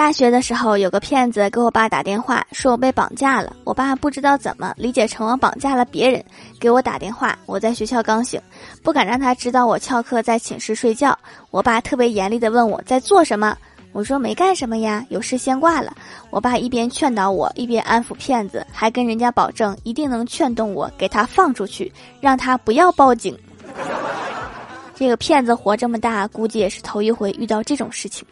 大学的时候有个骗子给我爸打电话说我被绑架了。我爸不知道怎么理解成我绑架了别人给我打电话。我在学校刚醒不敢让他知道我翘课在寝室睡觉。我爸特别严厉地问我在做什么？我说没干什么呀有事先挂了。我爸一边劝导我一边安抚骗子还跟人家保证一定能劝动我给他放出去让他不要报警。这个骗子活这么大估计也是头一回遇到这种事情。